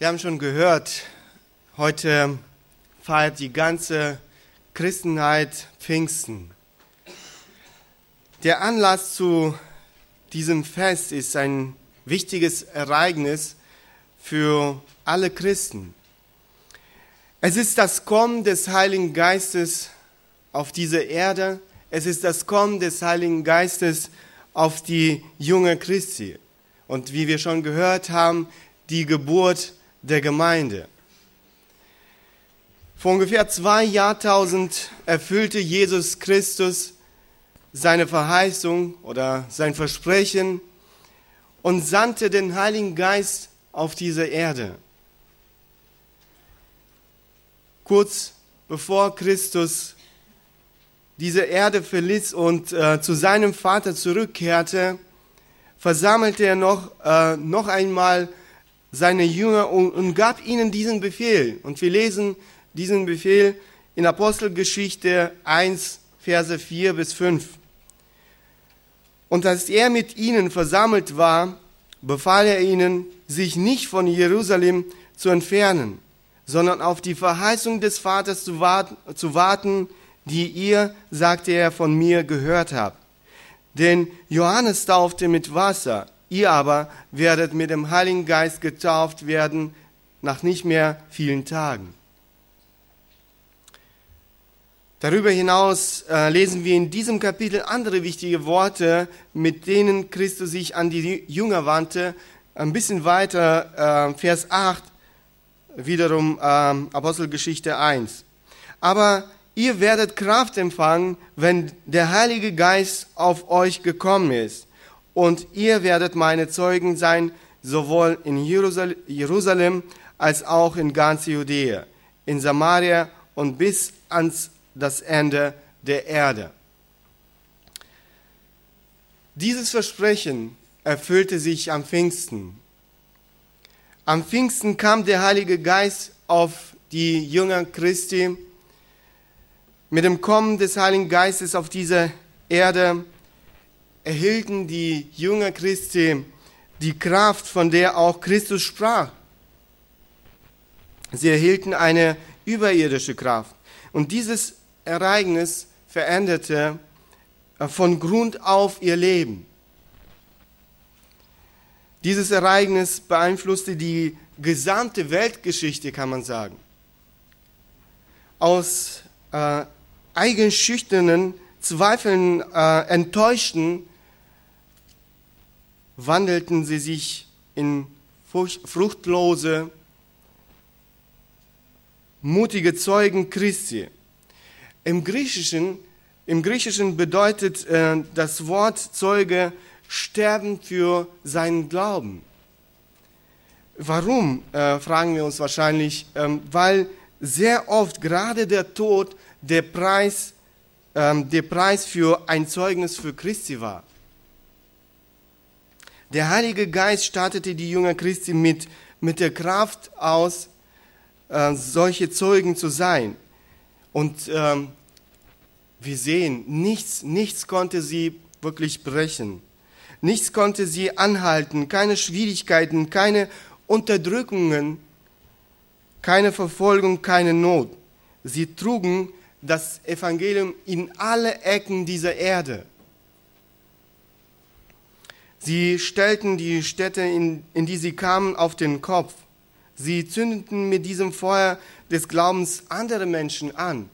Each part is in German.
Wir haben schon gehört, heute feiert die ganze Christenheit Pfingsten. Der Anlass zu diesem Fest ist ein wichtiges Ereignis für alle Christen. Es ist das Kommen des Heiligen Geistes auf diese Erde. Es ist das Kommen des Heiligen Geistes auf die junge Christi. Und wie wir schon gehört haben, die Geburt der Gemeinde. Vor ungefähr zwei Jahrtausend erfüllte Jesus Christus seine Verheißung oder sein Versprechen und sandte den Heiligen Geist auf diese Erde. Kurz bevor Christus diese Erde verließ und äh, zu seinem Vater zurückkehrte, versammelte er noch, äh, noch einmal seine Jünger und, und gab ihnen diesen Befehl. Und wir lesen diesen Befehl in Apostelgeschichte 1, Verse 4 bis 5. Und als er mit ihnen versammelt war, befahl er ihnen, sich nicht von Jerusalem zu entfernen, sondern auf die Verheißung des Vaters zu warten, zu warten, die ihr, sagte er, von mir gehört habt. Denn Johannes taufte mit Wasser, Ihr aber werdet mit dem Heiligen Geist getauft werden nach nicht mehr vielen Tagen. Darüber hinaus äh, lesen wir in diesem Kapitel andere wichtige Worte, mit denen Christus sich an die Jünger wandte. Ein bisschen weiter, äh, Vers 8, wiederum äh, Apostelgeschichte 1. Aber ihr werdet Kraft empfangen, wenn der Heilige Geist auf euch gekommen ist und ihr werdet meine Zeugen sein, sowohl in Jerusalem als auch in ganz Judäa, in Samaria und bis ans das Ende der Erde. Dieses Versprechen erfüllte sich am Pfingsten. Am Pfingsten kam der Heilige Geist auf die Jünger Christi. Mit dem Kommen des Heiligen Geistes auf diese Erde erhielten die Jünger Christi die Kraft, von der auch Christus sprach. Sie erhielten eine überirdische Kraft. Und dieses Ereignis veränderte äh, von Grund auf ihr Leben. Dieses Ereignis beeinflusste die gesamte Weltgeschichte, kann man sagen. Aus äh, eigenschüchternen, zweifeln, äh, enttäuschten wandelten sie sich in fruchtlose, mutige Zeugen Christi. Im Griechischen, im Griechischen bedeutet äh, das Wort Zeuge sterben für seinen Glauben. Warum, äh, fragen wir uns wahrscheinlich, ähm, weil sehr oft gerade der Tod der Preis, ähm, der Preis für ein Zeugnis für Christi war. Der Heilige Geist stattete die Jünger Christi mit, mit der Kraft aus, äh, solche Zeugen zu sein. Und ähm, wir sehen, nichts, nichts konnte sie wirklich brechen. Nichts konnte sie anhalten, keine Schwierigkeiten, keine Unterdrückungen, keine Verfolgung, keine Not. Sie trugen das Evangelium in alle Ecken dieser Erde. Sie stellten die Städte, in, in die sie kamen, auf den Kopf. Sie zündeten mit diesem Feuer des Glaubens andere Menschen an.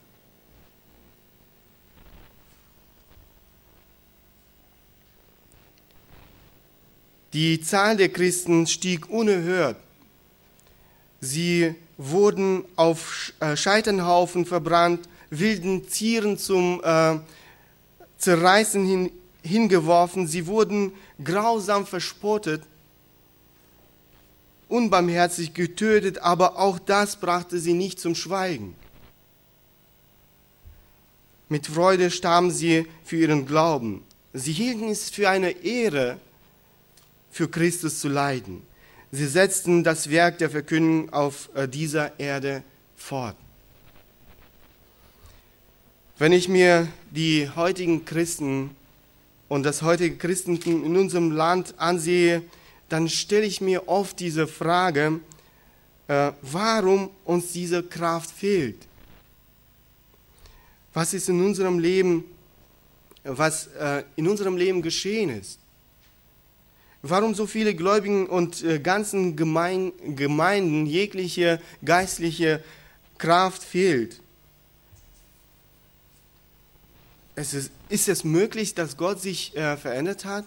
Die Zahl der Christen stieg unerhört. Sie wurden auf äh, Scheiternhaufen verbrannt, wilden Tieren zum äh, Zerreißen hin, hingeworfen, sie wurden grausam verspottet, unbarmherzig getötet, aber auch das brachte sie nicht zum Schweigen. Mit Freude starben sie für ihren Glauben. Sie hielten es für eine Ehre, für Christus zu leiden. Sie setzten das Werk der Verkündigung auf äh, dieser Erde fort. Wenn ich mir die heutigen Christen und das heutige Christentum in unserem Land ansehe, dann stelle ich mir oft diese Frage, äh, warum uns diese Kraft fehlt. Was ist in unserem Leben, was äh, in unserem Leben geschehen ist. Warum so viele Gläubigen und äh, ganzen Gemein Gemeinden jegliche geistliche Kraft fehlt. Es ist, ist es möglich, dass Gott sich äh, verändert hat?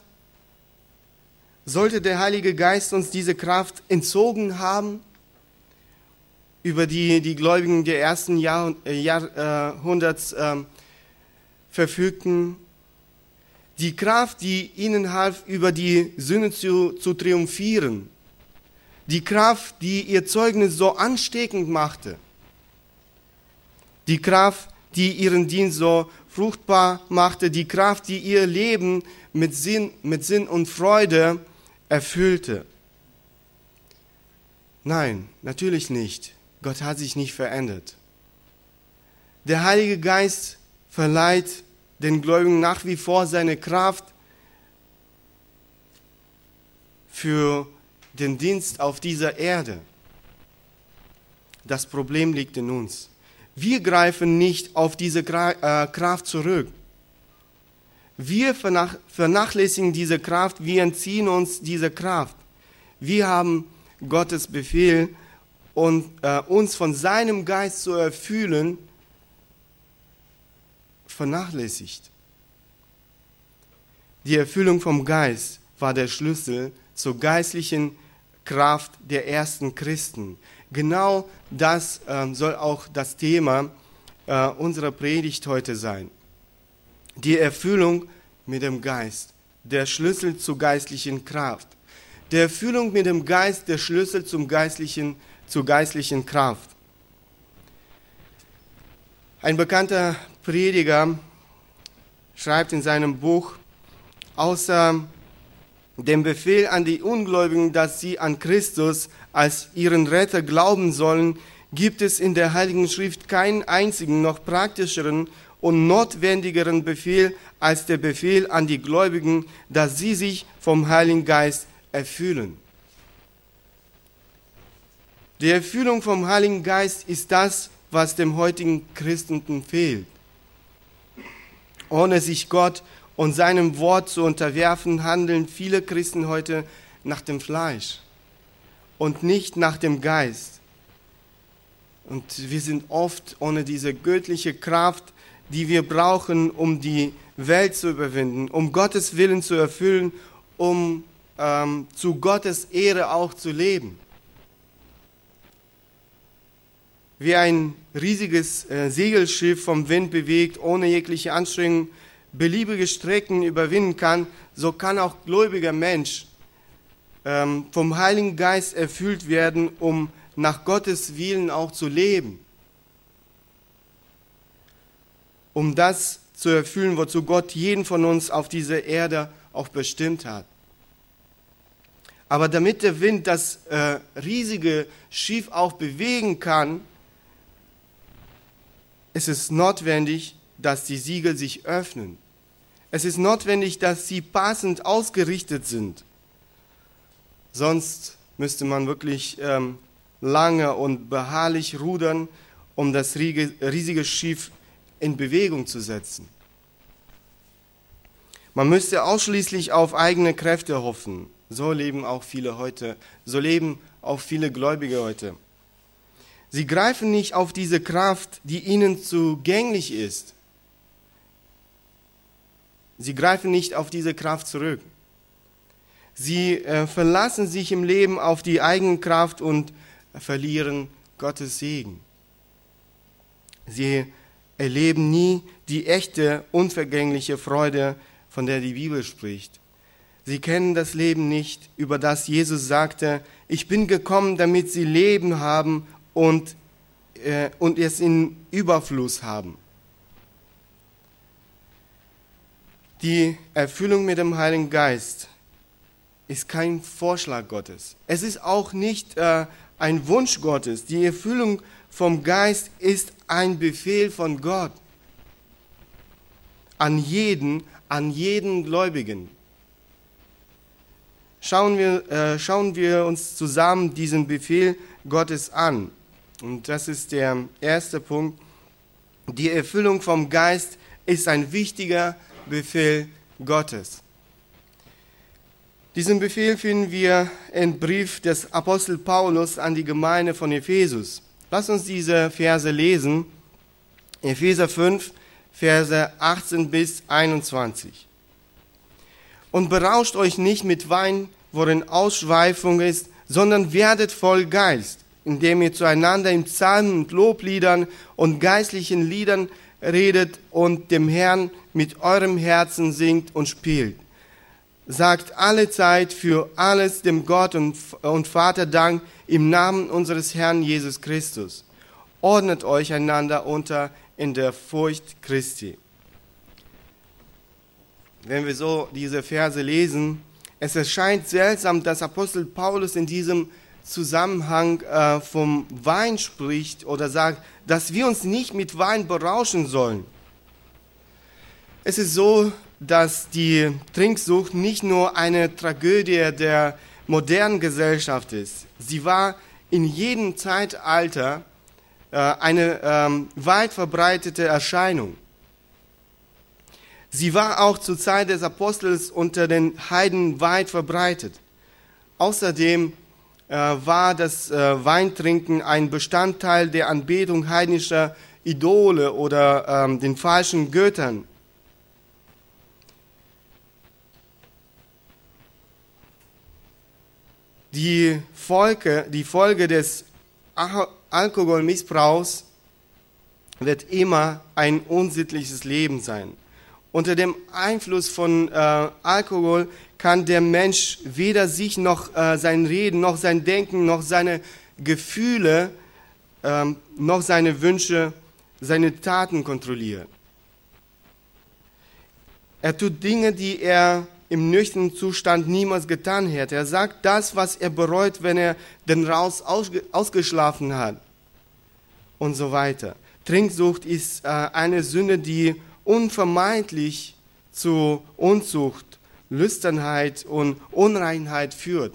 Sollte der Heilige Geist uns diese Kraft entzogen haben? Über die die Gläubigen der ersten Jahr, äh, Jahrhunderts äh, verfügten. Die Kraft, die ihnen half, über die Sünde zu, zu triumphieren. Die Kraft, die ihr Zeugnis so ansteckend machte. Die Kraft, die ihren Dienst so fruchtbar machte, die Kraft, die ihr Leben mit Sinn, mit Sinn und Freude erfüllte. Nein, natürlich nicht. Gott hat sich nicht verändert. Der Heilige Geist verleiht den Gläubigen nach wie vor seine Kraft für den Dienst auf dieser Erde. Das Problem liegt in uns. Wir greifen nicht auf diese äh, Kraft zurück. Wir vernachlässigen diese Kraft, wir entziehen uns diese Kraft. Wir haben Gottes Befehl, und, äh, uns von seinem Geist zu erfüllen, vernachlässigt. Die Erfüllung vom Geist war der Schlüssel zur geistlichen Kraft der ersten Christen. Genau das äh, soll auch das Thema äh, unserer Predigt heute sein. Die Erfüllung mit dem Geist, der Schlüssel zur geistlichen Kraft. Der Erfüllung mit dem Geist, der Schlüssel zum geistlichen, zur geistlichen Kraft. Ein bekannter Prediger schreibt in seinem Buch, außer dem Befehl an die Ungläubigen, dass sie an Christus als ihren Retter glauben sollen, gibt es in der Heiligen Schrift keinen einzigen noch praktischeren und notwendigeren Befehl als der Befehl an die Gläubigen, dass sie sich vom Heiligen Geist erfüllen. Die Erfüllung vom Heiligen Geist ist das, was dem heutigen Christentum fehlt. Ohne sich Gott und seinem Wort zu unterwerfen, handeln viele Christen heute nach dem Fleisch und nicht nach dem Geist. Und wir sind oft ohne diese göttliche Kraft, die wir brauchen, um die Welt zu überwinden, um Gottes Willen zu erfüllen, um ähm, zu Gottes Ehre auch zu leben. Wie ein riesiges äh, Segelschiff vom Wind bewegt, ohne jegliche Anstrengung beliebige Strecken überwinden kann, so kann auch gläubiger Mensch ähm, vom Heiligen Geist erfüllt werden, um nach Gottes Willen auch zu leben. Um das zu erfüllen, wozu Gott jeden von uns auf dieser Erde auch bestimmt hat. Aber damit der Wind das äh, riesige Schiff auch bewegen kann, ist es notwendig, dass die Siegel sich öffnen. Es ist notwendig, dass sie passend ausgerichtet sind. Sonst müsste man wirklich ähm, lange und beharrlich rudern, um das riesige Schiff in Bewegung zu setzen. Man müsste ausschließlich auf eigene Kräfte hoffen. So leben auch viele heute. So leben auch viele Gläubige heute. Sie greifen nicht auf diese Kraft, die ihnen zugänglich ist. Sie greifen nicht auf diese Kraft zurück. Sie äh, verlassen sich im Leben auf die eigene Kraft und verlieren Gottes Segen. Sie erleben nie die echte, unvergängliche Freude, von der die Bibel spricht. Sie kennen das Leben nicht, über das Jesus sagte, ich bin gekommen, damit sie Leben haben und, äh, und es in Überfluss haben. Die Erfüllung mit dem Heiligen Geist ist kein Vorschlag Gottes. Es ist auch nicht äh, ein Wunsch Gottes. Die Erfüllung vom Geist ist ein Befehl von Gott an jeden, an jeden Gläubigen. Schauen wir, äh, schauen wir uns zusammen diesen Befehl Gottes an. Und das ist der erste Punkt. Die Erfüllung vom Geist ist ein wichtiger Befehl Gottes. Diesen Befehl finden wir im Brief des Apostel Paulus an die Gemeinde von Ephesus. Lass uns diese Verse lesen. Epheser 5, Verse 18 bis 21. Und berauscht euch nicht mit Wein, worin Ausschweifung ist, sondern werdet voll Geist, indem ihr zueinander in Psalmen und Lobliedern und geistlichen Liedern redet und dem Herrn mit eurem Herzen singt und spielt sagt alle Zeit für alles dem Gott und, und Vater Dank im Namen unseres Herrn Jesus Christus. Ordnet euch einander unter in der Furcht Christi. Wenn wir so diese Verse lesen, es erscheint seltsam, dass Apostel Paulus in diesem Zusammenhang äh, vom Wein spricht oder sagt, dass wir uns nicht mit Wein berauschen sollen. Es ist so, dass die Trinksucht nicht nur eine Tragödie der modernen Gesellschaft ist. Sie war in jedem Zeitalter äh, eine ähm, weit verbreitete Erscheinung. Sie war auch zur Zeit des Apostels unter den Heiden weit verbreitet. Außerdem äh, war das äh, Weintrinken ein Bestandteil der Anbetung heidnischer Idole oder ähm, den falschen Göttern. Die Folge, die Folge des Alkoholmissbrauchs wird immer ein unsittliches Leben sein. Unter dem Einfluss von äh, Alkohol kann der Mensch weder sich noch äh, sein Reden, noch sein Denken, noch seine Gefühle, ähm, noch seine Wünsche, seine Taten kontrollieren. Er tut Dinge, die er im nüchternen Zustand niemals getan hätte. Er sagt das, was er bereut, wenn er den Raus ausgeschlafen hat und so weiter. Trinksucht ist äh, eine Sünde, die unvermeidlich zu Unzucht, Lüsternheit und Unreinheit führt.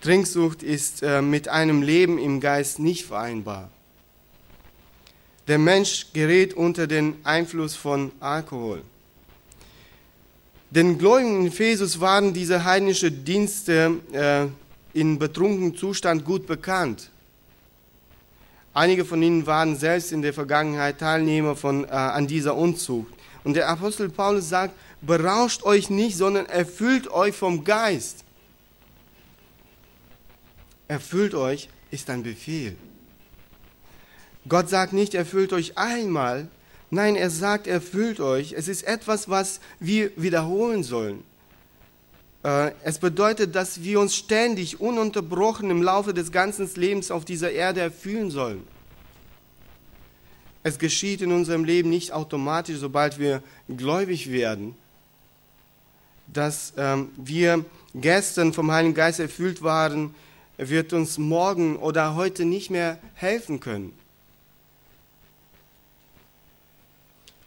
Trinksucht ist äh, mit einem Leben im Geist nicht vereinbar. Der Mensch gerät unter den Einfluss von Alkohol. Den Gläubigen in Ephesus waren diese heidnischen Dienste äh, in betrunkenem Zustand gut bekannt. Einige von ihnen waren selbst in der Vergangenheit Teilnehmer von, äh, an dieser Unzucht. Und der Apostel Paulus sagt, berauscht euch nicht, sondern erfüllt euch vom Geist. Erfüllt euch ist ein Befehl. Gott sagt nicht, erfüllt euch einmal, Nein, er sagt, erfüllt euch. Es ist etwas, was wir wiederholen sollen. Äh, es bedeutet, dass wir uns ständig, ununterbrochen im Laufe des ganzen Lebens auf dieser Erde erfüllen sollen. Es geschieht in unserem Leben nicht automatisch, sobald wir gläubig werden, dass ähm, wir gestern vom Heiligen Geist erfüllt waren, wird uns morgen oder heute nicht mehr helfen können.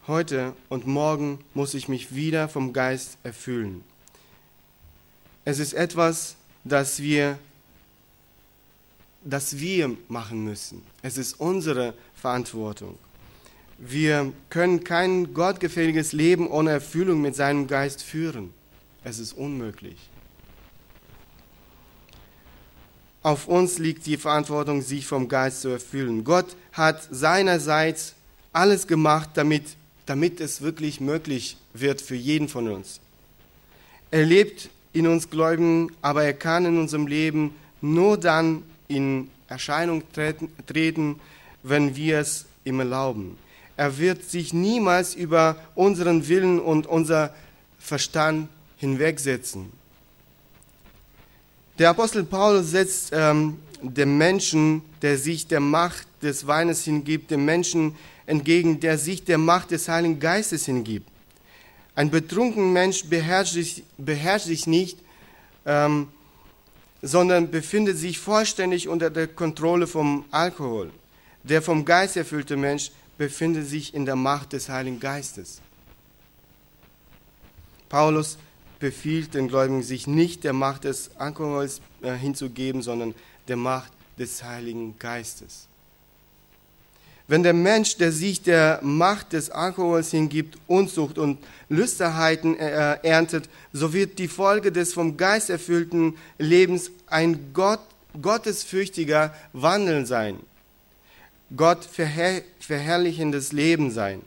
Heute und morgen muss ich mich wieder vom Geist erfüllen. Es ist etwas, das wir, das wir machen müssen. Es ist unsere Verantwortung. Wir können kein gottgefälliges Leben ohne Erfüllung mit seinem Geist führen. Es ist unmöglich. Auf uns liegt die Verantwortung, sich vom Geist zu erfüllen. Gott hat seinerseits alles gemacht, damit damit es wirklich möglich wird für jeden von uns. Er lebt in uns Gläubigen, aber er kann in unserem Leben nur dann in Erscheinung treten, wenn wir es ihm erlauben. Er wird sich niemals über unseren Willen und unser Verstand hinwegsetzen. Der Apostel Paulus setzt ähm, dem Menschen, der sich der Macht des Weines hingibt, dem Menschen, entgegen, der sich der Macht des Heiligen Geistes hingibt. Ein betrunkener Mensch beherrscht sich, beherrscht sich nicht, ähm, sondern befindet sich vollständig unter der Kontrolle vom Alkohol. Der vom Geist erfüllte Mensch befindet sich in der Macht des Heiligen Geistes. Paulus befiehlt den Gläubigen, sich nicht der Macht des Alkohols äh, hinzugeben, sondern der Macht des Heiligen Geistes. Wenn der Mensch, der sich der Macht des Alkohols hingibt, Unzucht und Lüsterheiten äh, erntet, so wird die Folge des vom Geist erfüllten Lebens ein Gott, gottesfürchtiger Wandel sein. Gott verherr verherrlichendes Leben sein.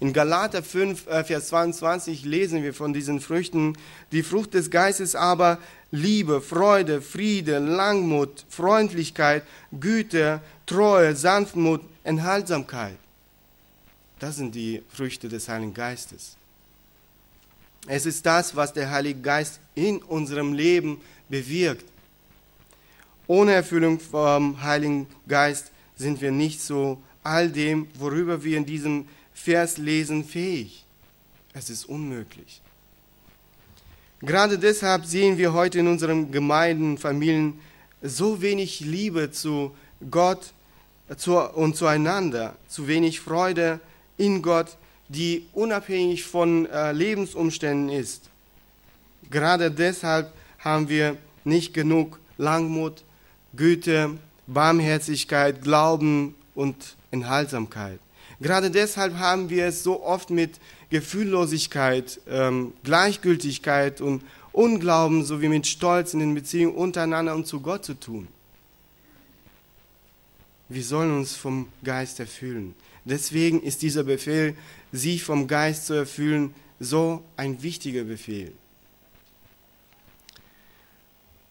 In Galater 5, äh, Vers 22 lesen wir von diesen Früchten. Die Frucht des Geistes aber Liebe, Freude, Friede, Langmut, Freundlichkeit, Güte, Treue, Sanftmut, Enthaltsamkeit. Das sind die Früchte des Heiligen Geistes. Es ist das, was der Heilige Geist in unserem Leben bewirkt. Ohne Erfüllung vom Heiligen Geist sind wir nicht so all dem, worüber wir in diesem Vers lesen, fähig. Es ist unmöglich. Gerade deshalb sehen wir heute in unseren Gemeinden, Familien so wenig Liebe zu Gott und zueinander, zu wenig Freude in Gott, die unabhängig von äh, Lebensumständen ist. Gerade deshalb haben wir nicht genug Langmut, Güte, Barmherzigkeit, Glauben und Enthaltsamkeit. Gerade deshalb haben wir es so oft mit Gefühllosigkeit, ähm, Gleichgültigkeit und Unglauben sowie mit Stolz in den Beziehungen untereinander und zu Gott zu tun. Wir sollen uns vom Geist erfüllen. Deswegen ist dieser Befehl, sich vom Geist zu erfüllen, so ein wichtiger Befehl.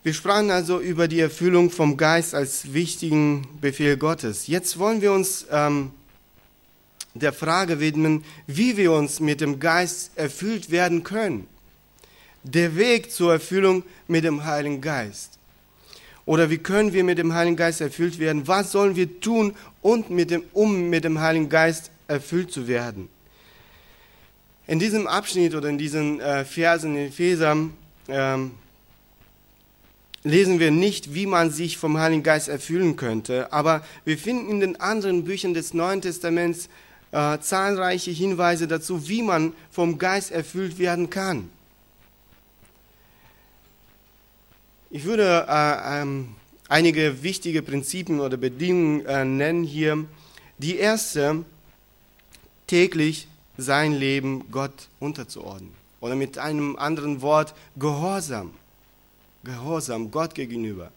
Wir sprachen also über die Erfüllung vom Geist als wichtigen Befehl Gottes. Jetzt wollen wir uns ähm, der Frage widmen, wie wir uns mit dem Geist erfüllt werden können. Der Weg zur Erfüllung mit dem Heiligen Geist. Oder wie können wir mit dem Heiligen Geist erfüllt werden? Was sollen wir tun, und mit dem, um mit dem Heiligen Geist erfüllt zu werden? In diesem Abschnitt oder in diesen äh, Versen in Ephesern ähm, lesen wir nicht, wie man sich vom Heiligen Geist erfüllen könnte, aber wir finden in den anderen Büchern des Neuen Testaments äh, zahlreiche Hinweise dazu, wie man vom Geist erfüllt werden kann. Ich würde äh, ähm, einige wichtige Prinzipien oder Bedingungen äh, nennen hier. Die erste, täglich sein Leben Gott unterzuordnen. Oder mit einem anderen Wort, Gehorsam. Gehorsam Gott gegenüber.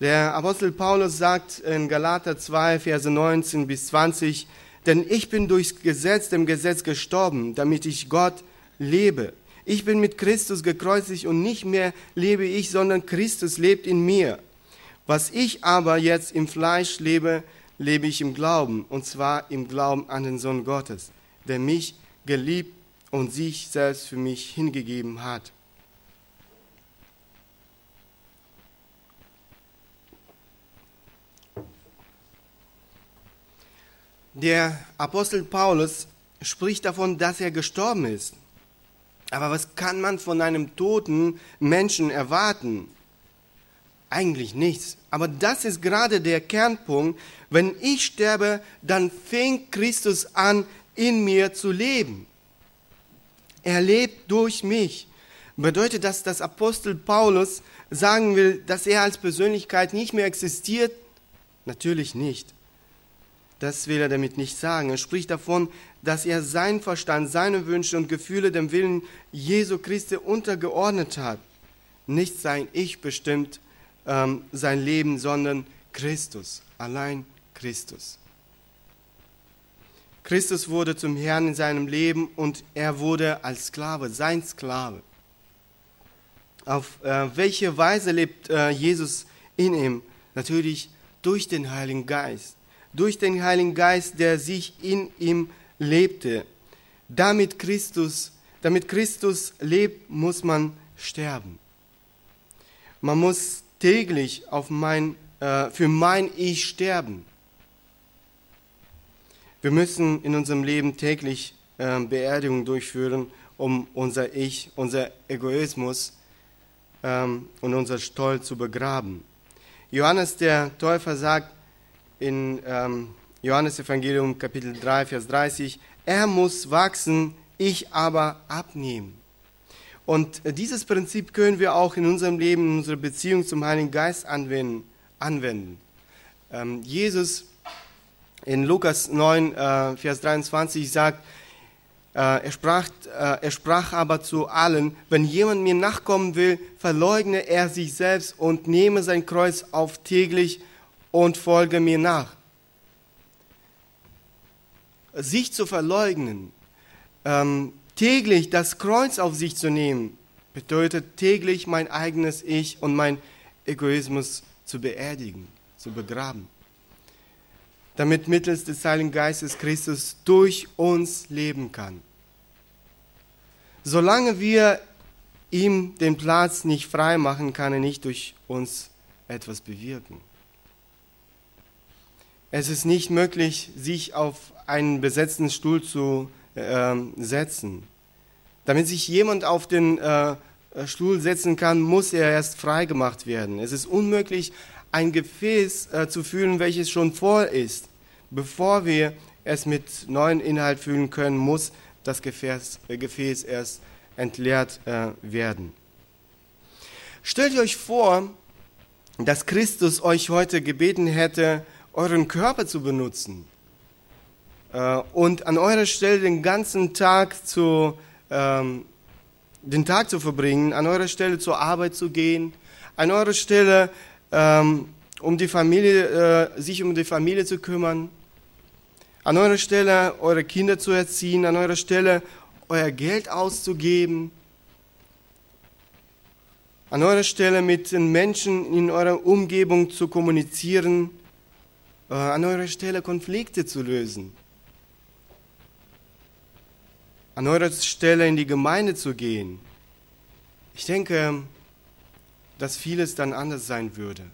Der Apostel Paulus sagt in Galater 2, Verse 19 bis 20, denn ich bin durchs Gesetz, dem Gesetz gestorben, damit ich Gott lebe. Ich bin mit Christus gekreuzigt und nicht mehr lebe ich, sondern Christus lebt in mir. Was ich aber jetzt im Fleisch lebe, lebe ich im Glauben, und zwar im Glauben an den Sohn Gottes, der mich geliebt und sich selbst für mich hingegeben hat. Der Apostel Paulus spricht davon, dass er gestorben ist. Aber was kann man von einem toten Menschen erwarten? Eigentlich nichts. Aber das ist gerade der Kernpunkt. Wenn ich sterbe, dann fängt Christus an, in mir zu leben. Er lebt durch mich. Bedeutet das, dass Apostel Paulus sagen will, dass er als Persönlichkeit nicht mehr existiert? Natürlich nicht. Das will er damit nicht sagen. Er spricht davon, dass er seinen Verstand, seine Wünsche und Gefühle dem Willen Jesu Christi untergeordnet hat. Nicht sein Ich bestimmt ähm, sein Leben, sondern Christus, allein Christus. Christus wurde zum Herrn in seinem Leben und er wurde als Sklave, sein Sklave. Auf äh, welche Weise lebt äh, Jesus in ihm? Natürlich durch den Heiligen Geist durch den Heiligen Geist, der sich in ihm lebte. Damit Christus, damit Christus lebt, muss man sterben. Man muss täglich auf mein, äh, für mein Ich sterben. Wir müssen in unserem Leben täglich äh, Beerdigung durchführen, um unser Ich, unser Egoismus ähm, und unser Stolz zu begraben. Johannes der Täufer sagt, in ähm, Johannes Evangelium Kapitel 3, Vers 30, er muss wachsen, ich aber abnehmen. Und dieses Prinzip können wir auch in unserem Leben, in unserer Beziehung zum Heiligen Geist anwenden. anwenden. Ähm, Jesus in Lukas 9, äh, Vers 23 sagt, äh, er, sprach, äh, er sprach aber zu allen, wenn jemand mir nachkommen will, verleugne er sich selbst und nehme sein Kreuz auf täglich und folge mir nach. Sich zu verleugnen, ähm, täglich das Kreuz auf sich zu nehmen, bedeutet täglich mein eigenes Ich und mein Egoismus zu beerdigen, zu begraben damit mittels des Heiligen Geistes Christus durch uns leben kann. Solange wir ihm den Platz nicht frei machen, kann er nicht durch uns etwas bewirken. Es ist nicht möglich, sich auf einen besetzten Stuhl zu äh, setzen. Damit sich jemand auf den äh, Stuhl setzen kann, muss er erst freigemacht werden. Es ist unmöglich, ein Gefäß äh, zu füllen, welches schon voll ist. Bevor wir es mit neuen Inhalt füllen können, muss das Gefäß, äh, Gefäß erst entleert äh, werden. Stellt euch vor, dass Christus euch heute gebeten hätte, euren Körper zu benutzen äh, und an eurer Stelle den ganzen Tag zu, ähm, den Tag zu verbringen, an eurer Stelle zur Arbeit zu gehen, an eurer Stelle ähm, um die Familie, äh, sich um die Familie zu kümmern, an eurer Stelle eure Kinder zu erziehen, an eurer Stelle euer Geld auszugeben, an eurer Stelle mit den Menschen in eurer Umgebung zu kommunizieren, äh, an eurer Stelle Konflikte zu lösen, an eurer Stelle in die Gemeinde zu gehen. Ich denke, dass vieles dann anders sein würde.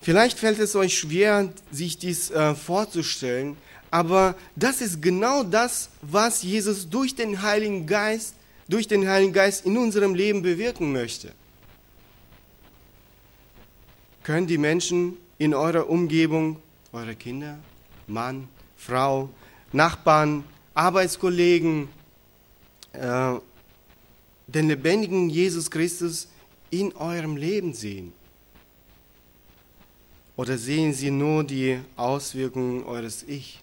Vielleicht fällt es euch schwer, sich dies äh, vorzustellen, aber das ist genau das, was Jesus durch den Heiligen Geist, durch den Heiligen Geist in unserem Leben bewirken möchte. Können die Menschen in eurer Umgebung, eure Kinder, Mann, Frau, Nachbarn, Arbeitskollegen, äh, den lebendigen Jesus Christus in eurem Leben sehen? Oder sehen Sie nur die Auswirkungen eures Ich?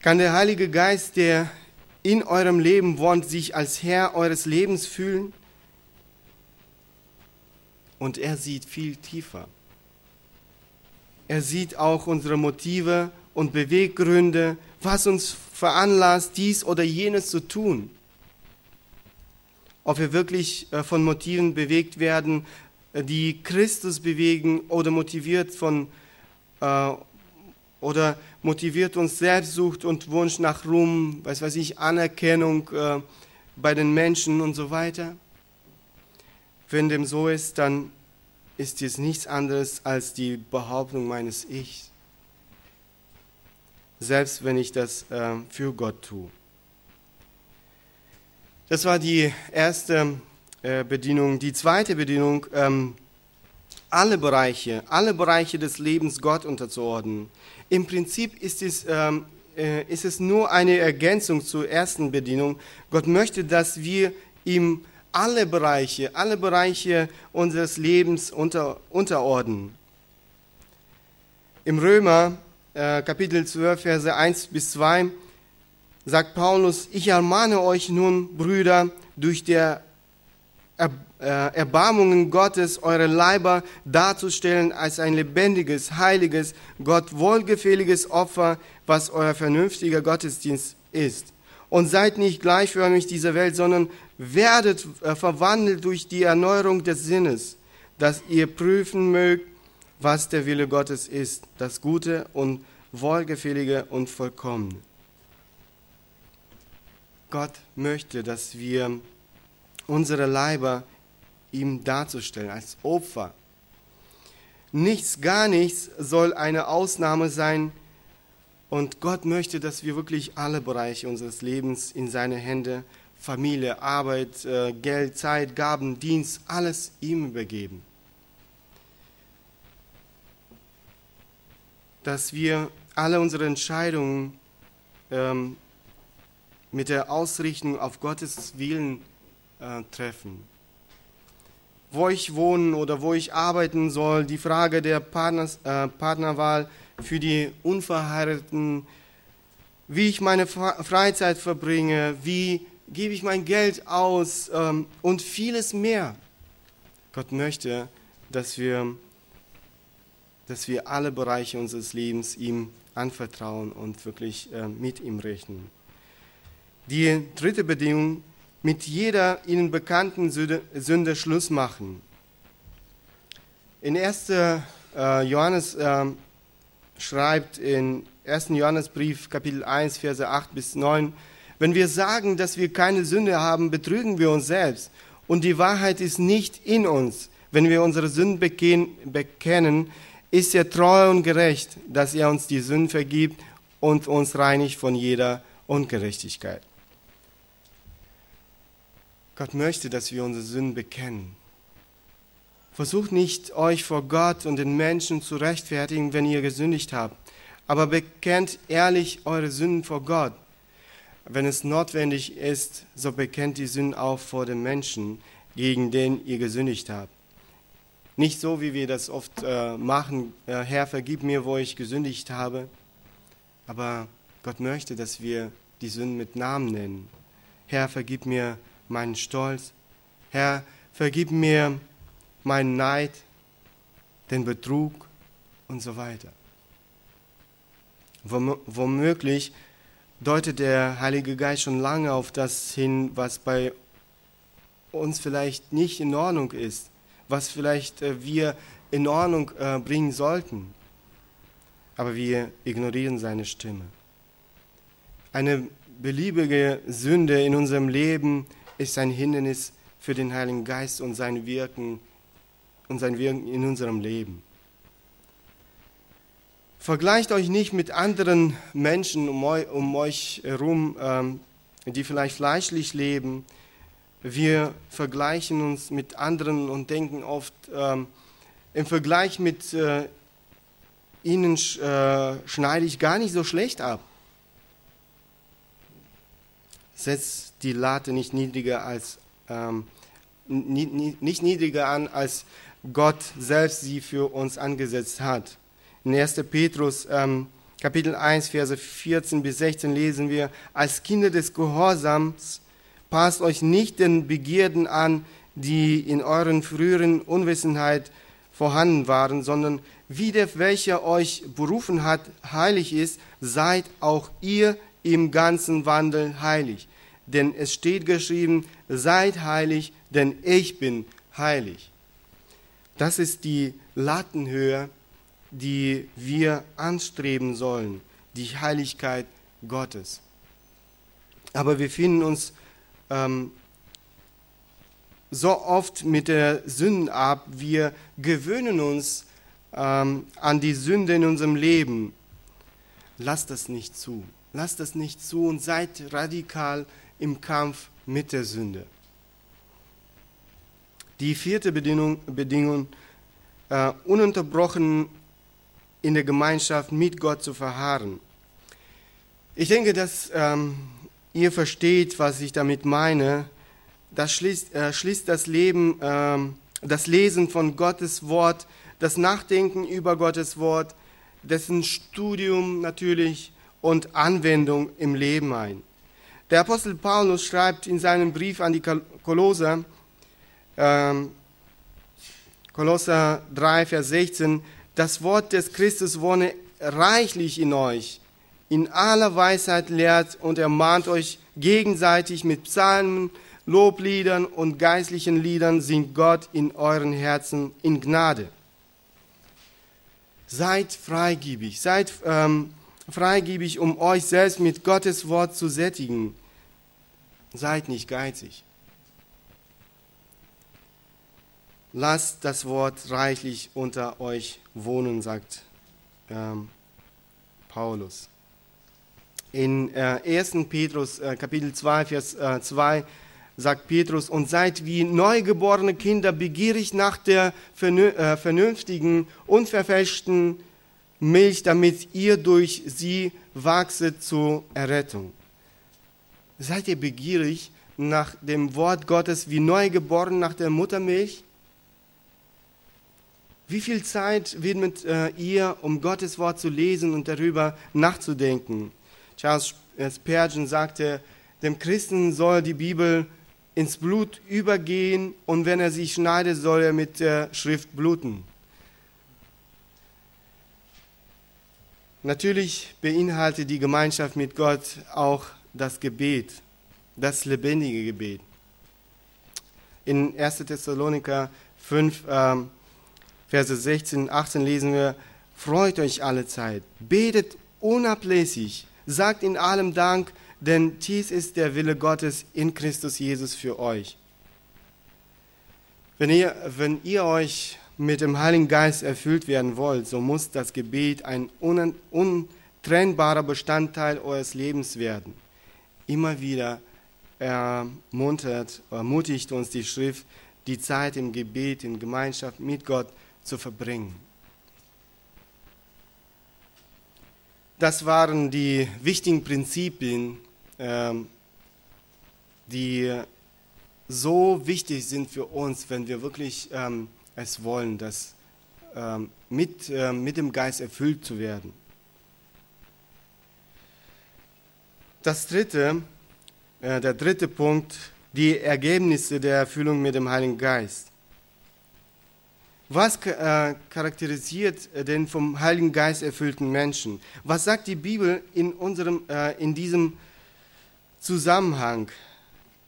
Kann der Heilige Geist, der in eurem Leben wohnt, sich als Herr eures Lebens fühlen? Und er sieht viel tiefer. Er sieht auch unsere Motive und Beweggründe, was uns veranlasst, dies oder jenes zu tun. Ob wir wirklich äh, von Motiven bewegt werden, äh, die Christus bewegen oder motiviert von äh, oder motiviert uns Selbstsucht und Wunsch nach Ruhm, was weiß ich, Anerkennung äh, bei den Menschen und so weiter. Wenn dem so ist, dann ist dies nichts anderes als die Behauptung meines Ichs selbst wenn ich das äh, für Gott tue. Das war die erste äh, Bedienung. Die zweite Bedienung, ähm, alle Bereiche, alle Bereiche des Lebens Gott unterzuordnen. Im Prinzip ist es, ähm, äh, ist es nur eine Ergänzung zur ersten Bedienung. Gott möchte, dass wir ihm alle Bereiche, alle Bereiche unseres Lebens unter, unterordnen. Im Römer äh, Kapitel 12, Verse 1 bis 2 sagt Paulus, ich ermahne euch nun, Brüder, durch der er äh, Erbarmungen Gottes eure Leiber darzustellen als ein lebendiges, heiliges, Gott wohlgefälliges Opfer, was euer vernünftiger Gottesdienst ist. Und seid nicht gleichförmig dieser Welt, sondern werdet äh, verwandelt durch die Erneuerung des Sinnes, dass ihr prüfen mögt, was der Wille Gottes ist, das Gute und Wohlgefällige und Vollkommene. Gott möchte, dass wir unsere Leiber ihm darzustellen als Opfer. Nichts, gar nichts soll eine Ausnahme sein. Und Gott möchte, dass wir wirklich alle Bereiche unseres Lebens in seine Hände, Familie, Arbeit, äh, Geld, Zeit, Gaben, Dienst, alles ihm übergeben. Dass wir alle unsere Entscheidungen ähm, mit der Ausrichtung auf Gottes Willen äh, treffen. Wo ich wohnen oder wo ich arbeiten soll, die Frage der Partners, äh, Partnerwahl für die Unverheirateten, wie ich meine Freizeit verbringe, wie gebe ich mein Geld aus ähm, und vieles mehr. Gott möchte, dass wir, dass wir alle Bereiche unseres Lebens ihm anvertrauen und wirklich äh, mit ihm rechnen. Die dritte Bedingung, mit jeder ihnen bekannten Sünde, Sünde Schluss machen. In 1. Äh, Johannes äh, schreibt in 1. Johannesbrief Kapitel 1 Verse 8 bis 9, wenn wir sagen, dass wir keine Sünde haben, betrügen wir uns selbst und die Wahrheit ist nicht in uns. Wenn wir unsere Sünden bekennen, ist er treu und gerecht, dass er uns die Sünden vergibt und uns reinigt von jeder Ungerechtigkeit. Gott möchte, dass wir unsere Sünden bekennen. Versucht nicht, euch vor Gott und den Menschen zu rechtfertigen, wenn ihr gesündigt habt, aber bekennt ehrlich eure Sünden vor Gott. Wenn es notwendig ist, so bekennt die Sünden auch vor den Menschen, gegen den ihr gesündigt habt. Nicht so, wie wir das oft äh, machen, äh, Herr, vergib mir, wo ich gesündigt habe. Aber Gott möchte, dass wir die Sünden mit Namen nennen. Herr, vergib mir meinen Stolz. Herr, vergib mir meinen Neid, den Betrug und so weiter. Womöglich deutet der Heilige Geist schon lange auf das hin, was bei uns vielleicht nicht in Ordnung ist, was vielleicht äh, wir in Ordnung äh, bringen sollten. Aber wir ignorieren seine Stimme. Eine beliebige Sünde in unserem Leben ist ein Hindernis für den Heiligen Geist und sein Wirken und sein Wirken in unserem Leben. Vergleicht euch nicht mit anderen Menschen um euch herum, ähm, die vielleicht fleischlich leben. Wir vergleichen uns mit anderen und denken oft, ähm, im Vergleich mit äh, ihnen äh, schneide ich gar nicht so schlecht ab. Setzt die Latte nicht niedriger als ähm, nicht niedriger an, als Gott selbst sie für uns angesetzt hat. In 1. Petrus ähm, Kapitel 1, Verse 14 bis 16 lesen wir, als Kinder des Gehorsams passt euch nicht den Begierden an, die in euren früheren Unwissenheit vorhanden waren, sondern wie der, welcher euch berufen hat, heilig ist, seid auch ihr im ganzen Wandel heilig denn es steht geschrieben, seid heilig, denn ich bin heilig. Das ist die Lattenhöhe, die wir anstreben sollen, die Heiligkeit Gottes. Aber wir finden uns ähm, so oft mit der Sünde ab, wir gewöhnen uns ähm, an die Sünde in unserem Leben. Lasst das nicht zu. Lasst das nicht zu und seid radikal im Kampf mit der Sünde. Die vierte Bedingung, Bedingung äh, ununterbrochen in der Gemeinschaft mit Gott zu verharren. Ich denke, dass ähm, ihr versteht, was ich damit meine. Das schließt, äh, schließt das Leben, äh, das Lesen von Gottes Wort, das Nachdenken über Gottes Wort, dessen Studium natürlich und Anwendung im Leben ein. Der Apostel Paulus schreibt in seinem Brief an die Kolosser, ähm, Kolosser 3, Vers 16, das Wort des Christus wohne reichlich in euch, in aller Weisheit lehrt und ermahnt euch gegenseitig mit Psalmen, Lobliedern und geistlichen Liedern, singt Gott in euren Herzen in Gnade. Seid freigebig, seid ähm, freigebig, um euch selbst mit Gottes Wort zu sättigen. Seid nicht geizig. Lasst das Wort reichlich unter euch wohnen, sagt ähm, Paulus. In äh, 1. Petrus äh, Kapitel 2, Vers äh, 2 sagt Petrus, und seid wie neugeborene Kinder begierig nach der äh, vernünftigen, unverfälschten Milch, damit ihr durch sie wachse zur Errettung. Seid ihr begierig nach dem Wort Gottes wie neugeboren nach der Muttermilch? Wie viel Zeit widmet äh, ihr, um Gottes Wort zu lesen und darüber nachzudenken? Charles Spurgeon sagte, dem Christen soll die Bibel ins Blut übergehen und wenn er sich schneidet, soll er mit der Schrift bluten. Natürlich beinhaltet die Gemeinschaft mit Gott auch das Gebet, das lebendige Gebet. In 1. Thessaloniker 5, ähm, Verse 16 und 18 lesen wir, Freut euch alle Zeit, betet unablässig, sagt in allem Dank, denn dies ist der Wille Gottes in Christus Jesus für euch. Wenn ihr, wenn ihr euch mit dem Heiligen Geist erfüllt werden wollt, so muss das Gebet ein untrennbarer Bestandteil eures Lebens werden. Immer wieder ermuntert, ermutigt uns die Schrift, die Zeit im Gebet, in Gemeinschaft mit Gott zu verbringen. Das waren die wichtigen Prinzipien, ähm, die so wichtig sind für uns, wenn wir wirklich ähm, es wollen, dass ähm, mit, mit dem Geist erfüllt zu werden. Das dritte, äh, der dritte Punkt, die Ergebnisse der Erfüllung mit dem Heiligen Geist. Was äh, charakterisiert den vom Heiligen Geist erfüllten Menschen? Was sagt die Bibel in, unserem, äh, in diesem Zusammenhang?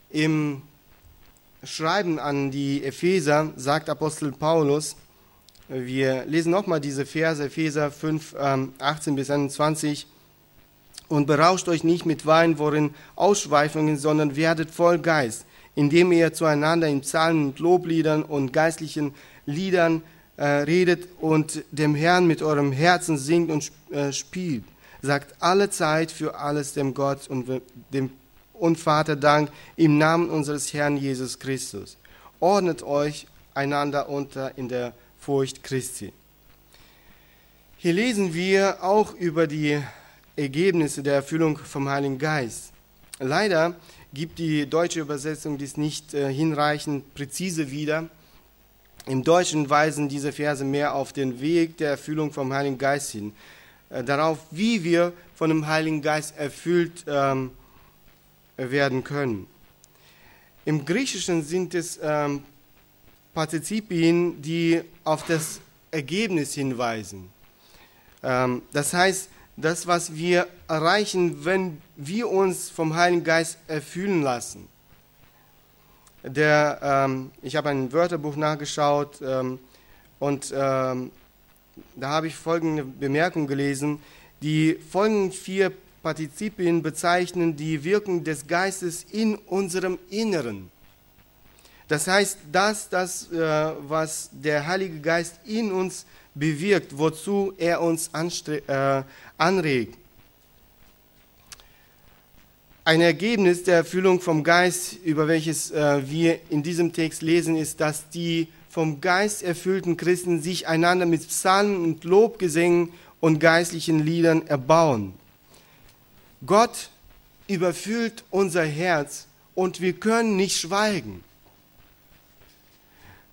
Im Schreiben an die Epheser sagt Apostel Paulus, wir lesen nochmal diese Verse, Epheser 5, 18 ähm, bis 21, und berauscht euch nicht mit Wein, worin Ausschweifungen, sondern werdet voll Geist, indem ihr zueinander in Psalmen und Lobliedern und geistlichen Liedern äh, redet und dem Herrn mit eurem Herzen singt und äh, spielt. Sagt alle Zeit für alles dem Gott und dem und Vater Dank im Namen unseres Herrn Jesus Christus. Ordnet euch einander unter in der Furcht Christi. Hier lesen wir auch über die Ergebnisse der Erfüllung vom Heiligen Geist. Leider gibt die deutsche Übersetzung dies nicht äh, hinreichend präzise wieder. Im Deutschen weisen diese Verse mehr auf den Weg der Erfüllung vom Heiligen Geist hin, äh, darauf, wie wir von dem Heiligen Geist erfüllt ähm, werden können. Im Griechischen sind es ähm, Partizipien, die auf das Ergebnis hinweisen. Ähm, das heißt, das, was wir erreichen, wenn wir uns vom Heiligen Geist erfüllen lassen. Der, ähm, ich habe ein Wörterbuch nachgeschaut ähm, und ähm, da habe ich folgende Bemerkung gelesen. Die folgenden vier Partizipien bezeichnen die Wirkung des Geistes in unserem Inneren. Das heißt, das, das, äh, was der Heilige Geist in uns bewirkt, wozu er uns äh, anregt. Ein Ergebnis der Erfüllung vom Geist, über welches äh, wir in diesem Text lesen, ist, dass die vom Geist erfüllten Christen sich einander mit Psalmen und Lobgesängen und geistlichen Liedern erbauen. Gott überfüllt unser Herz und wir können nicht schweigen.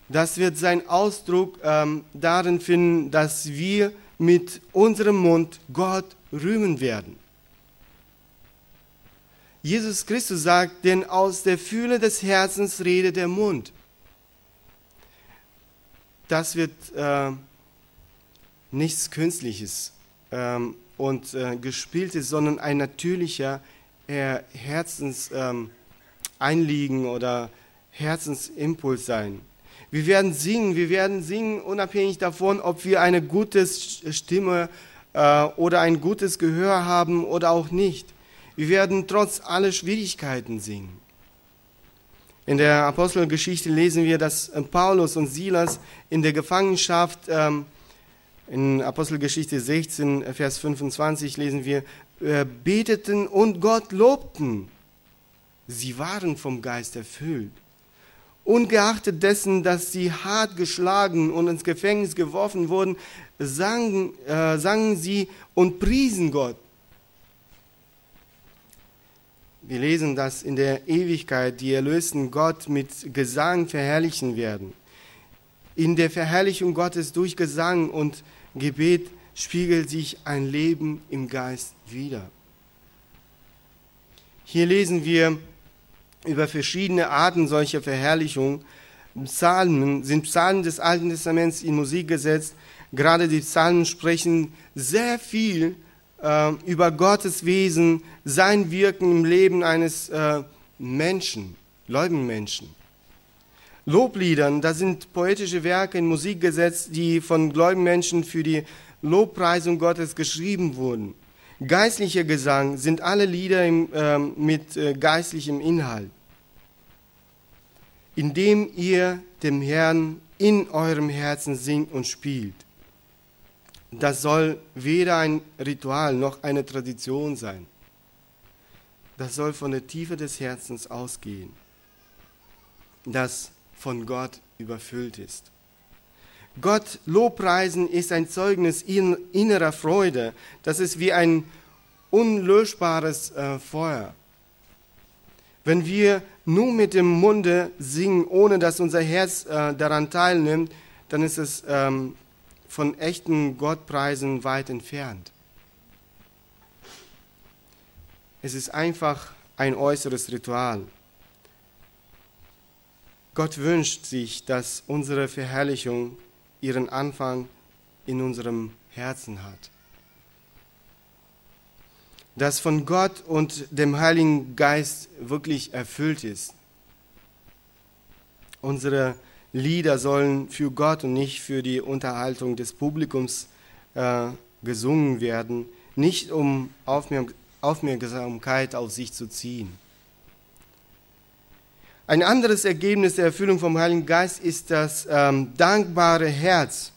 Das wird seinen Ausdruck ähm, darin finden, dass wir mit unserem Mund Gott rühmen werden. Jesus Christus sagt, denn aus der Fühle des Herzens redet der Mund. Das wird äh, nichts Künstliches. Ähm, und äh, gespielt ist, sondern ein natürlicher äh, Herzensanliegen ähm, oder Herzensimpuls sein. Wir werden singen, wir werden singen unabhängig davon, ob wir eine gute Stimme äh, oder ein gutes Gehör haben oder auch nicht. Wir werden trotz aller Schwierigkeiten singen. In der Apostelgeschichte lesen wir, dass äh, Paulus und Silas in der Gefangenschaft ähm, in Apostelgeschichte 16, Vers 25 lesen wir, äh, beteten und Gott lobten. Sie waren vom Geist erfüllt. Ungeachtet dessen, dass sie hart geschlagen und ins Gefängnis geworfen wurden, sangen, äh, sangen sie und priesen Gott. Wir lesen, dass in der Ewigkeit die Erlösten Gott mit Gesang verherrlichen werden. In der Verherrlichung Gottes durch Gesang und Gebet spiegelt sich ein Leben im Geist wider. Hier lesen wir über verschiedene Arten solcher Verherrlichung. Psalmen sind Psalmen des Alten Testaments in Musik gesetzt. Gerade die Psalmen sprechen sehr viel äh, über Gottes Wesen, sein Wirken im Leben eines äh, Menschen, Menschen. Lobliedern, das sind poetische Werke in Musik gesetzt, die von gläubigen Menschen für die Lobpreisung Gottes geschrieben wurden. Geistlicher Gesang sind alle Lieder im, äh, mit äh, geistlichem Inhalt, indem ihr dem Herrn in eurem Herzen singt und spielt. Das soll weder ein Ritual noch eine Tradition sein. Das soll von der Tiefe des Herzens ausgehen, das von Gott überfüllt ist. Gott Lobpreisen ist ein Zeugnis innerer Freude. Das ist wie ein unlöschbares äh, Feuer. Wenn wir nur mit dem Munde singen, ohne dass unser Herz äh, daran teilnimmt, dann ist es ähm, von echten Gottpreisen weit entfernt. Es ist einfach ein äußeres Ritual. Gott wünscht sich, dass unsere Verherrlichung ihren Anfang in unserem Herzen hat. Das von Gott und dem Heiligen Geist wirklich erfüllt ist. Unsere Lieder sollen für Gott und nicht für die Unterhaltung des Publikums äh, gesungen werden, nicht um Aufmerksamkeit auf sich zu ziehen. Ein anderes Ergebnis der Erfüllung vom Heiligen Geist ist das ähm, dankbare Herz.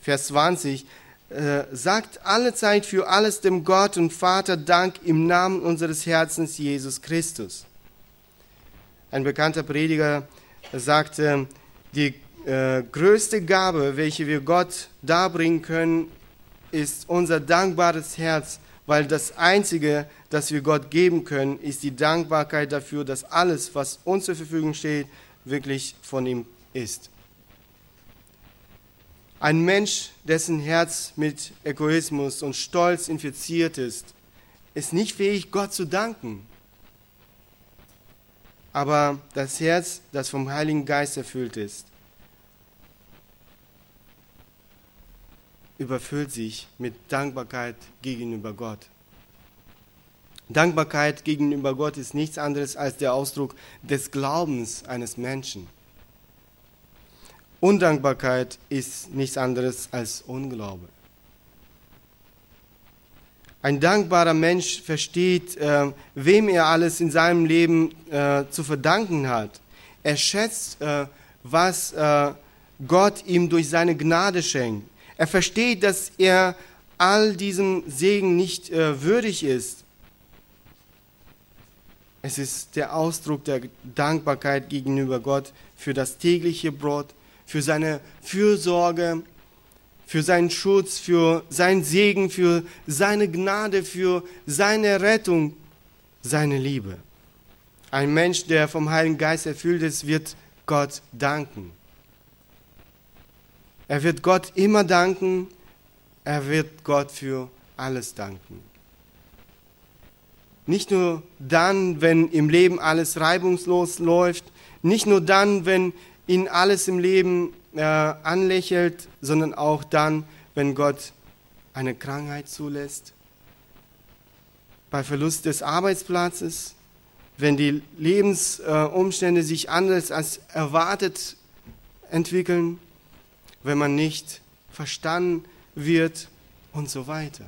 Vers 20 äh, sagt alle Zeit für alles dem Gott und Vater Dank im Namen unseres Herzens Jesus Christus. Ein bekannter Prediger sagte, die äh, größte Gabe, welche wir Gott darbringen können, ist unser dankbares Herz, weil das Einzige, das wir Gott geben können, ist die Dankbarkeit dafür, dass alles, was uns zur Verfügung steht, wirklich von ihm ist. Ein Mensch, dessen Herz mit Egoismus und Stolz infiziert ist, ist nicht fähig, Gott zu danken. Aber das Herz, das vom Heiligen Geist erfüllt ist, überfüllt sich mit Dankbarkeit gegenüber Gott. Dankbarkeit gegenüber Gott ist nichts anderes als der Ausdruck des Glaubens eines Menschen. Undankbarkeit ist nichts anderes als Unglaube. Ein dankbarer Mensch versteht, äh, wem er alles in seinem Leben äh, zu verdanken hat. Er schätzt, äh, was äh, Gott ihm durch seine Gnade schenkt. Er versteht, dass er all diesem Segen nicht äh, würdig ist. Es ist der Ausdruck der Dankbarkeit gegenüber Gott für das tägliche Brot, für seine Fürsorge, für seinen Schutz, für seinen Segen, für seine Gnade, für seine Rettung, seine Liebe. Ein Mensch, der vom Heiligen Geist erfüllt ist, wird Gott danken. Er wird Gott immer danken, er wird Gott für alles danken. Nicht nur dann, wenn im Leben alles reibungslos läuft, nicht nur dann, wenn ihn alles im Leben äh, anlächelt, sondern auch dann, wenn Gott eine Krankheit zulässt, bei Verlust des Arbeitsplatzes, wenn die Lebensumstände äh, sich anders als erwartet entwickeln, wenn man nicht verstanden wird und so weiter.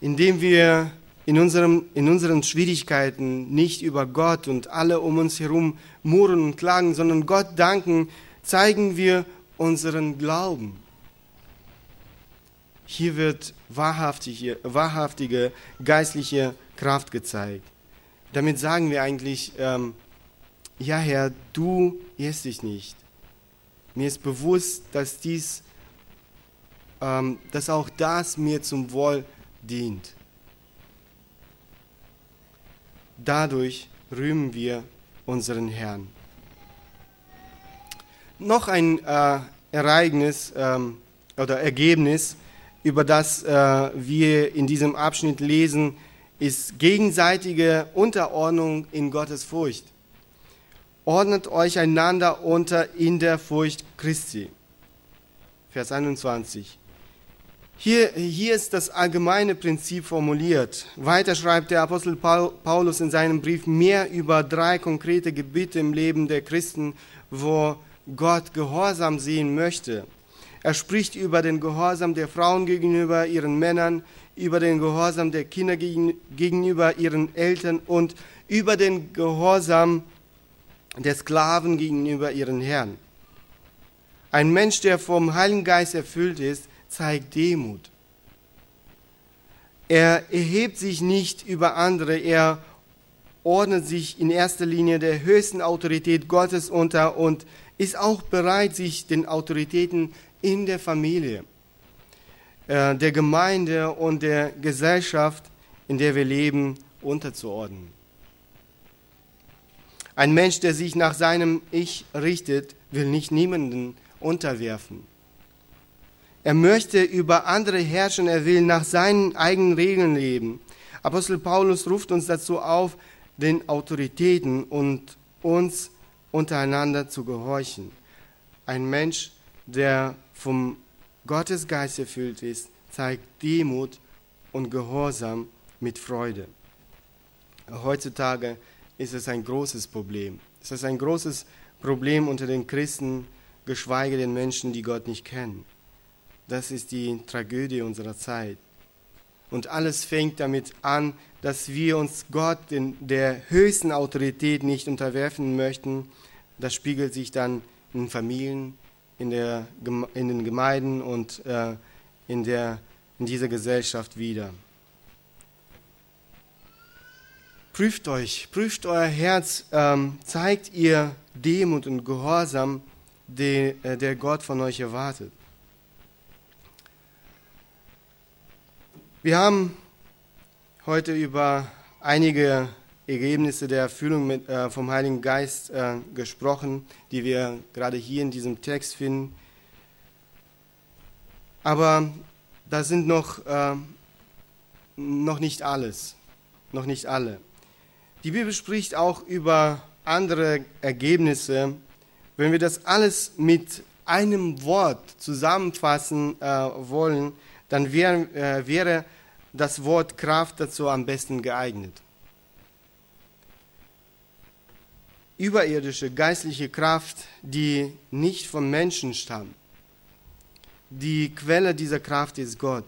Indem wir in, unserem, in unseren Schwierigkeiten nicht über Gott und alle um uns herum murren und klagen, sondern Gott danken, zeigen wir unseren Glauben. Hier wird wahrhaftige, wahrhaftige geistliche Kraft gezeigt. Damit sagen wir eigentlich, ähm, ja Herr, du irrst dich nicht. Mir ist bewusst, dass dies, ähm, dass auch das mir zum Wohl dient. Dadurch rühmen wir unseren Herrn. Noch ein äh, Ereignis ähm, oder Ergebnis, über das äh, wir in diesem Abschnitt lesen, ist gegenseitige Unterordnung in Gottes Furcht. Ordnet euch einander unter in der Furcht Christi. Vers 21. Hier, hier ist das allgemeine Prinzip formuliert. Weiter schreibt der Apostel Paulus in seinem Brief mehr über drei konkrete Gebiete im Leben der Christen, wo Gott Gehorsam sehen möchte. Er spricht über den Gehorsam der Frauen gegenüber ihren Männern, über den Gehorsam der Kinder gegenüber ihren Eltern und über den Gehorsam der Sklaven gegenüber ihren Herrn. Ein Mensch, der vom Heiligen Geist erfüllt ist, zeigt Demut. Er erhebt sich nicht über andere, er ordnet sich in erster Linie der höchsten Autorität Gottes unter und ist auch bereit, sich den Autoritäten in der Familie, äh, der Gemeinde und der Gesellschaft, in der wir leben, unterzuordnen. Ein Mensch, der sich nach seinem Ich richtet, will nicht niemanden unterwerfen. Er möchte über andere herrschen, er will nach seinen eigenen Regeln leben. Apostel Paulus ruft uns dazu auf, den Autoritäten und uns untereinander zu gehorchen. Ein Mensch, der vom Gottesgeist erfüllt ist, zeigt Demut und Gehorsam mit Freude. Heutzutage ist es ein großes Problem. Es ist ein großes Problem unter den Christen, geschweige den Menschen, die Gott nicht kennen. Das ist die Tragödie unserer Zeit. Und alles fängt damit an, dass wir uns Gott in der höchsten Autorität nicht unterwerfen möchten. Das spiegelt sich dann in Familien, in, der, in den Gemeinden und äh, in, der, in dieser Gesellschaft wieder. Prüft euch, prüft euer Herz, ähm, zeigt ihr Demut und Gehorsam, die, äh, der Gott von euch erwartet. Wir haben heute über einige Ergebnisse der Erfüllung mit, äh, vom Heiligen Geist äh, gesprochen, die wir gerade hier in diesem Text finden. Aber da sind noch, äh, noch nicht alles, noch nicht alle. Die Bibel spricht auch über andere Ergebnisse. Wenn wir das alles mit einem Wort zusammenfassen äh, wollen, dann wär, äh, wäre das Wort Kraft dazu am besten geeignet. Überirdische geistliche Kraft, die nicht vom Menschen stammt. Die Quelle dieser Kraft ist Gott.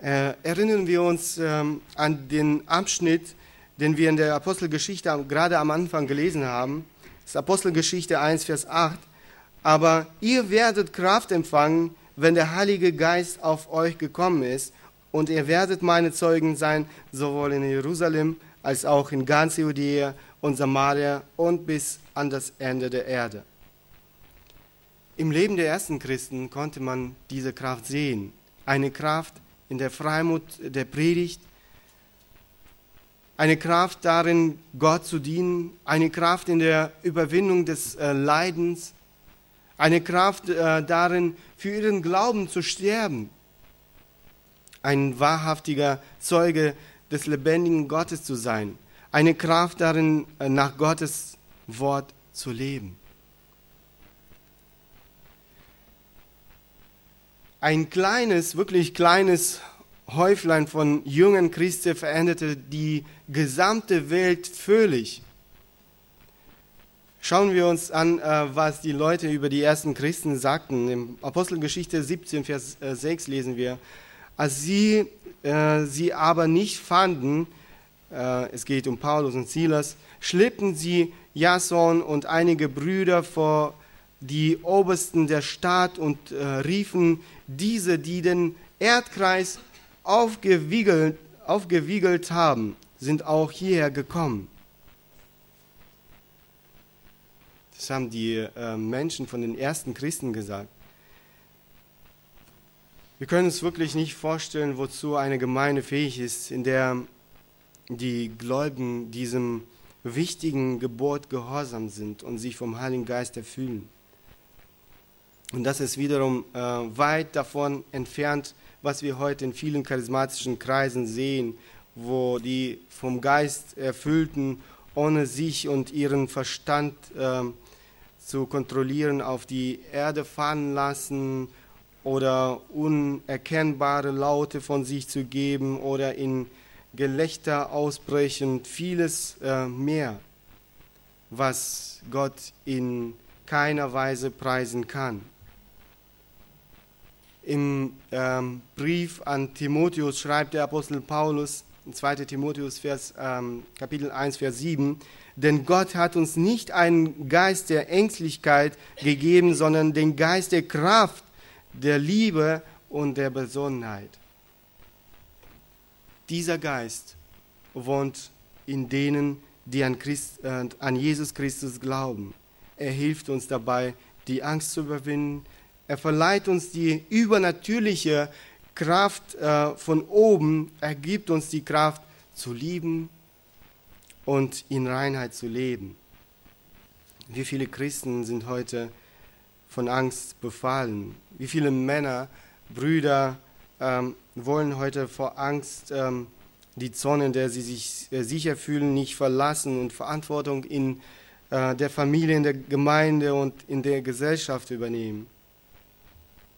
Äh, erinnern wir uns ähm, an den Abschnitt, den wir in der Apostelgeschichte gerade am Anfang gelesen haben. Das ist Apostelgeschichte 1, Vers 8. Aber ihr werdet Kraft empfangen, wenn der Heilige Geist auf euch gekommen ist, und ihr werdet meine Zeugen sein, sowohl in Jerusalem als auch in ganz Judäa und Samaria und bis an das Ende der Erde. Im Leben der ersten Christen konnte man diese Kraft sehen. Eine Kraft in der Freimut der Predigt, eine Kraft darin, Gott zu dienen, eine Kraft in der Überwindung des äh, Leidens, eine Kraft äh, darin, für ihren Glauben zu sterben, ein wahrhaftiger Zeuge des lebendigen Gottes zu sein, eine Kraft darin, äh, nach Gottes Wort zu leben. Ein kleines, wirklich kleines Häuflein von jungen Christen veränderte die gesamte Welt völlig. Schauen wir uns an, äh, was die Leute über die ersten Christen sagten. In Apostelgeschichte 17, Vers 6 äh, lesen wir, als sie äh, sie aber nicht fanden, es geht um Paulus und Silas, schleppten sie Jason und einige Brüder vor die Obersten der Stadt und riefen diese, die den Erdkreis aufgewiegelt, aufgewiegelt haben, sind auch hierher gekommen. Das haben die äh, Menschen von den ersten Christen gesagt. Wir können uns wirklich nicht vorstellen, wozu eine Gemeinde fähig ist, in der die Gläubigen diesem wichtigen Gebot gehorsam sind und sich vom Heiligen Geist erfüllen. Und das ist wiederum äh, weit davon entfernt, was wir heute in vielen charismatischen Kreisen sehen, wo die vom Geist erfüllten, ohne sich und ihren Verstand äh, zu kontrollieren, auf die Erde fallen lassen oder unerkennbare Laute von sich zu geben oder in Gelächter ausbrechen, vieles äh, mehr, was Gott in keiner Weise preisen kann. Im ähm, Brief an Timotheus schreibt der Apostel Paulus, 2. Timotheus Vers, ähm, Kapitel 1, Vers 7, denn Gott hat uns nicht einen Geist der Ängstlichkeit gegeben, sondern den Geist der Kraft, der Liebe und der Besonnenheit. Dieser Geist wohnt in denen, die an, Christ, äh, an Jesus Christus glauben. Er hilft uns dabei, die Angst zu überwinden. Er verleiht uns die übernatürliche Kraft äh, von oben. Er gibt uns die Kraft zu lieben und in Reinheit zu leben. Wie viele Christen sind heute von Angst befallen? Wie viele Männer, Brüder, ähm, wollen heute vor Angst ähm, die Zone, in der sie sich äh, sicher fühlen, nicht verlassen und Verantwortung in äh, der Familie, in der Gemeinde und in der Gesellschaft übernehmen.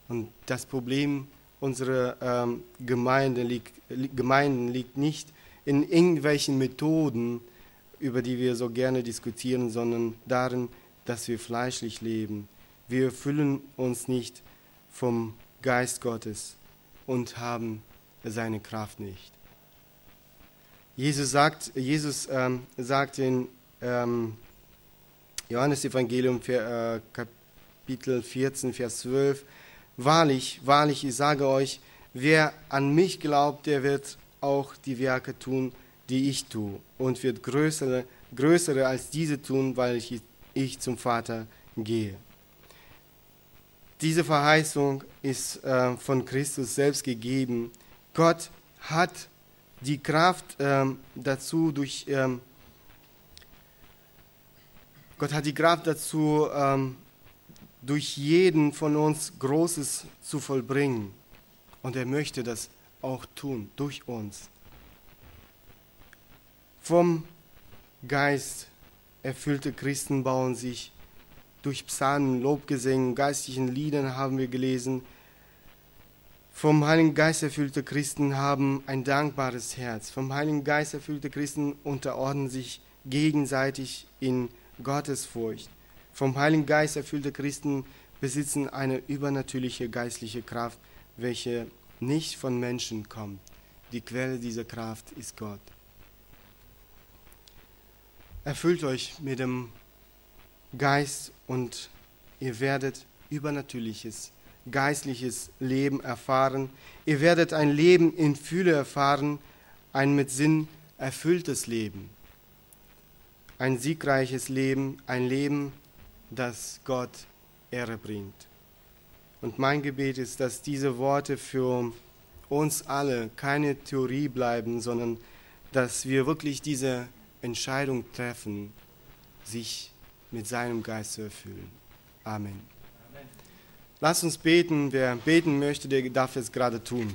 Und das Problem unserer ähm, Gemeinde liegt, Gemeinden liegt nicht in irgendwelchen Methoden, über die wir so gerne diskutieren, sondern darin, dass wir fleischlich leben. Wir füllen uns nicht vom Geist Gottes und haben seine Kraft nicht. Jesus sagt, Jesus, ähm, sagt in ähm, Johannes Evangelium äh, Kapitel 14, Vers 12, Wahrlich, wahrlich, ich sage euch, wer an mich glaubt, der wird auch die Werke tun, die ich tue, und wird größere, größere als diese tun, weil ich, ich zum Vater gehe. Diese Verheißung ist äh, von Christus selbst gegeben. Gott hat die Kraft ähm, dazu durch ähm, Gott hat die Kraft dazu, ähm, durch jeden von uns Großes zu vollbringen. Und er möchte das auch tun, durch uns. Vom Geist erfüllte Christen bauen sich durch Psalmen, Lobgesängen, geistlichen Liedern haben wir gelesen. Vom Heiligen Geist erfüllte Christen haben ein dankbares Herz. Vom Heiligen Geist erfüllte Christen unterordnen sich gegenseitig in Gottesfurcht. Vom Heiligen Geist erfüllte Christen besitzen eine übernatürliche geistliche Kraft, welche nicht von Menschen kommt. Die Quelle dieser Kraft ist Gott. Erfüllt euch mit dem Geist und ihr werdet übernatürliches, geistliches Leben erfahren. Ihr werdet ein Leben in Fülle erfahren, ein mit Sinn erfülltes Leben. Ein siegreiches Leben, ein Leben, das Gott Ehre bringt. Und mein Gebet ist, dass diese Worte für uns alle keine Theorie bleiben, sondern dass wir wirklich diese Entscheidung treffen, sich mit seinem Geist zu erfüllen. Amen. Amen. Lass uns beten. Wer beten möchte, der darf es gerade tun.